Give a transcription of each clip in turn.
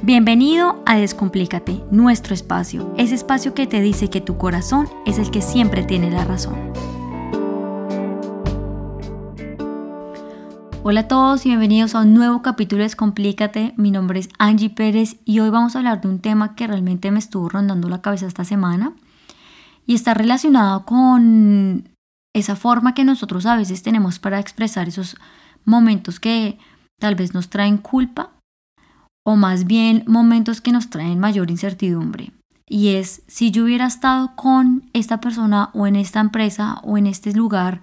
Bienvenido a Descomplícate, nuestro espacio, ese espacio que te dice que tu corazón es el que siempre tiene la razón. Hola a todos y bienvenidos a un nuevo capítulo de Descomplícate. Mi nombre es Angie Pérez y hoy vamos a hablar de un tema que realmente me estuvo rondando la cabeza esta semana y está relacionado con esa forma que nosotros a veces tenemos para expresar esos momentos que tal vez nos traen culpa o más bien momentos que nos traen mayor incertidumbre. Y es si yo hubiera estado con esta persona o en esta empresa o en este lugar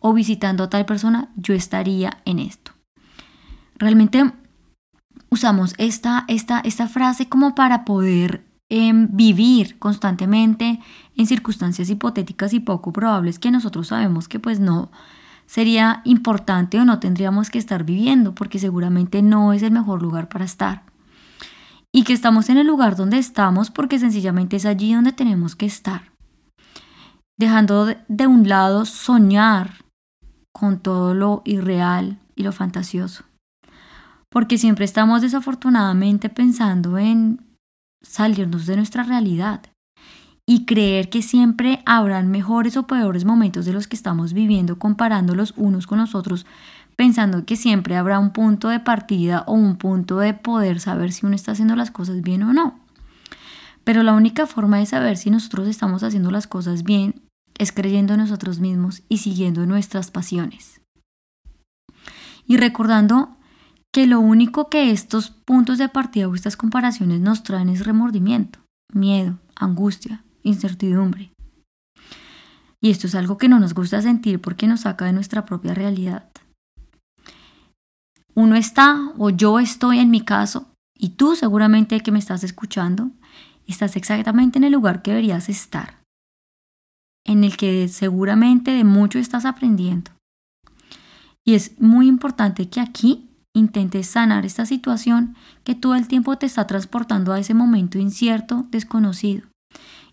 o visitando a tal persona, yo estaría en esto. Realmente usamos esta, esta, esta frase como para poder em, vivir constantemente en circunstancias hipotéticas y poco probables que nosotros sabemos que pues no sería importante o no tendríamos que estar viviendo porque seguramente no es el mejor lugar para estar. Y que estamos en el lugar donde estamos porque sencillamente es allí donde tenemos que estar. Dejando de un lado soñar con todo lo irreal y lo fantasioso. Porque siempre estamos desafortunadamente pensando en salirnos de nuestra realidad y creer que siempre habrán mejores o peores momentos de los que estamos viviendo comparándolos unos con los otros, pensando que siempre habrá un punto de partida o un punto de poder saber si uno está haciendo las cosas bien o no. Pero la única forma de saber si nosotros estamos haciendo las cosas bien es creyendo en nosotros mismos y siguiendo nuestras pasiones. Y recordando que lo único que estos puntos de partida o estas comparaciones nos traen es remordimiento, miedo, angustia, incertidumbre. Y esto es algo que no nos gusta sentir porque nos saca de nuestra propia realidad. Uno está, o yo estoy en mi caso, y tú seguramente que me estás escuchando, estás exactamente en el lugar que deberías estar, en el que seguramente de mucho estás aprendiendo. Y es muy importante que aquí intentes sanar esta situación que todo el tiempo te está transportando a ese momento incierto, desconocido.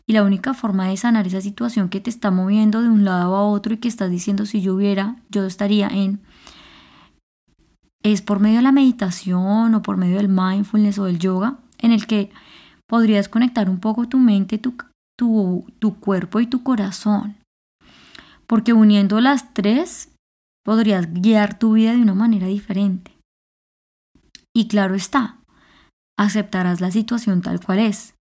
Y la única forma de sanar esa situación que te está moviendo de un lado a otro y que estás diciendo si yo hubiera, yo estaría en, es por medio de la meditación o por medio del mindfulness o del yoga, en el que podrías conectar un poco tu mente, tu, tu, cuerpo y tu corazón. Porque uniendo las tres, podrías guiar tu vida de una manera diferente. Y claro está, aceptarás la situación tal cual es,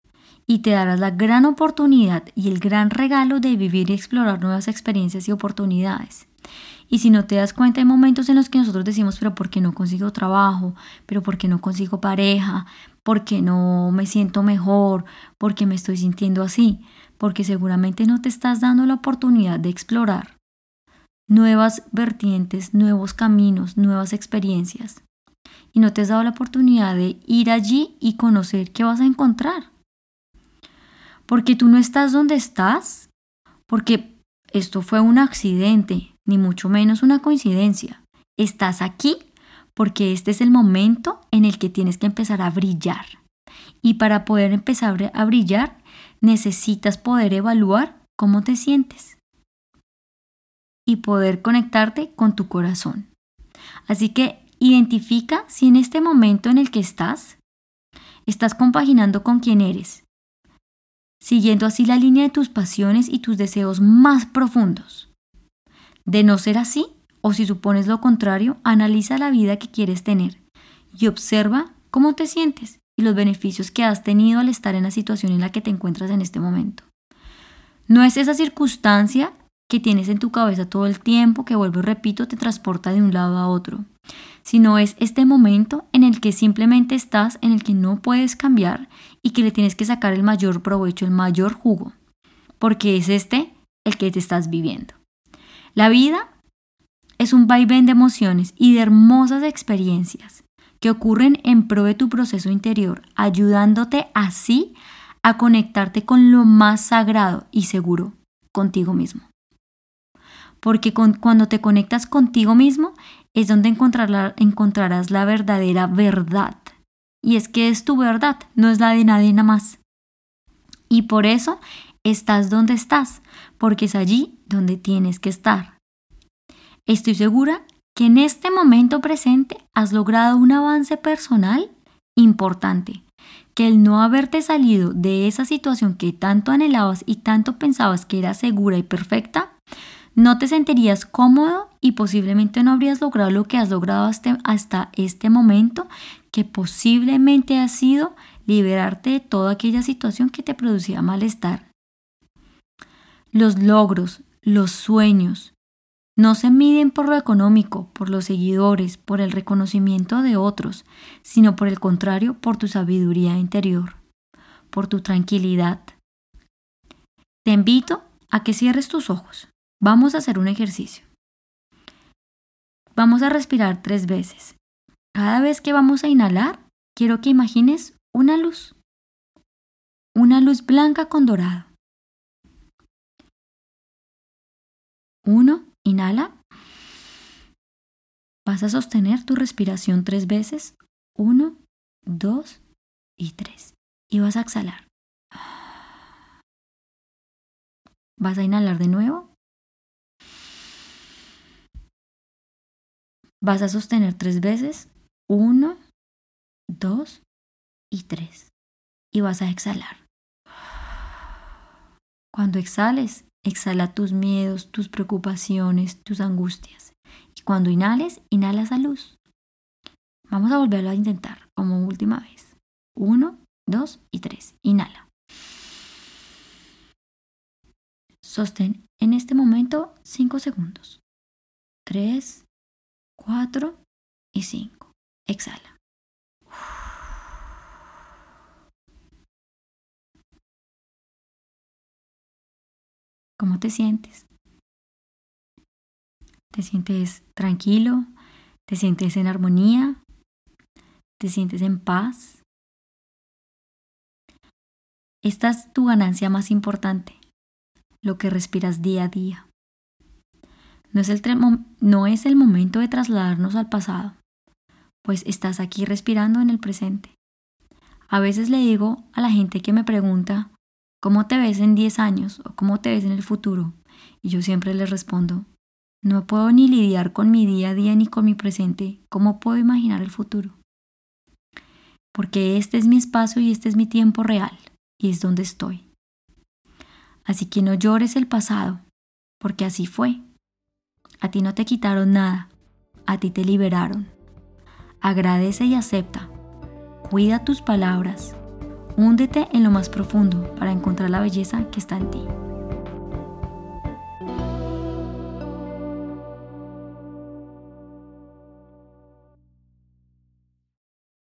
y te darás la gran oportunidad y el gran regalo de vivir y explorar nuevas experiencias y oportunidades. Y si no te das cuenta, hay momentos en los que nosotros decimos, pero ¿por qué no consigo trabajo? ¿Pero por qué no consigo pareja? ¿Por qué no me siento mejor? ¿Por qué me estoy sintiendo así? Porque seguramente no te estás dando la oportunidad de explorar nuevas vertientes, nuevos caminos, nuevas experiencias. Y no te has dado la oportunidad de ir allí y conocer qué vas a encontrar porque tú no estás donde estás, porque esto fue un accidente, ni mucho menos una coincidencia. Estás aquí porque este es el momento en el que tienes que empezar a brillar. Y para poder empezar a brillar, necesitas poder evaluar cómo te sientes y poder conectarte con tu corazón. Así que identifica si en este momento en el que estás, estás compaginando con quién eres, siguiendo así la línea de tus pasiones y tus deseos más profundos. De no ser así, o si supones lo contrario, analiza la vida que quieres tener y observa cómo te sientes y los beneficios que has tenido al estar en la situación en la que te encuentras en este momento. No es esa circunstancia que tienes en tu cabeza todo el tiempo que, vuelvo y repito, te transporta de un lado a otro, sino es este momento en el que simplemente estás, en el que no puedes cambiar y que le tienes que sacar el mayor provecho, el mayor jugo, porque es este el que te estás viviendo. La vida es un vaivén de emociones y de hermosas experiencias que ocurren en pro de tu proceso interior, ayudándote así a conectarte con lo más sagrado y seguro, contigo mismo. Porque cuando te conectas contigo mismo es donde encontrarás la verdadera verdad y es que es tu verdad, no es la de nadie nada más. Y por eso estás donde estás, porque es allí donde tienes que estar. Estoy segura que en este momento presente has logrado un avance personal importante, que el no haberte salido de esa situación que tanto anhelabas y tanto pensabas que era segura y perfecta, no te sentirías cómodo y posiblemente no habrías logrado lo que has logrado hasta este momento, que posiblemente ha sido liberarte de toda aquella situación que te producía malestar. Los logros, los sueños, no se miden por lo económico, por los seguidores, por el reconocimiento de otros, sino por el contrario, por tu sabiduría interior, por tu tranquilidad. Te invito a que cierres tus ojos. Vamos a hacer un ejercicio. Vamos a respirar tres veces. Cada vez que vamos a inhalar, quiero que imagines una luz. Una luz blanca con dorado. Uno, inhala. Vas a sostener tu respiración tres veces. Uno, dos y tres. Y vas a exhalar. Vas a inhalar de nuevo. Vas a sostener tres veces. Uno, dos y tres. Y vas a exhalar. Cuando exhales, exhala tus miedos, tus preocupaciones, tus angustias. Y cuando inhales, inhala esa luz. Vamos a volverlo a intentar como última vez. Uno, dos y tres. Inhala. Sostén en este momento cinco segundos. Tres, cuatro y cinco. Exhala. ¿Cómo te sientes? ¿Te sientes tranquilo? ¿Te sientes en armonía? ¿Te sientes en paz? Esta es tu ganancia más importante, lo que respiras día a día. No es, el no es el momento de trasladarnos al pasado, pues estás aquí respirando en el presente. A veces le digo a la gente que me pregunta, ¿Cómo te ves en 10 años o cómo te ves en el futuro? Y yo siempre les respondo, no puedo ni lidiar con mi día a día ni con mi presente. ¿Cómo puedo imaginar el futuro? Porque este es mi espacio y este es mi tiempo real y es donde estoy. Así que no llores el pasado, porque así fue. A ti no te quitaron nada, a ti te liberaron. Agradece y acepta. Cuida tus palabras Húndete en lo más profundo para encontrar la belleza que está en ti.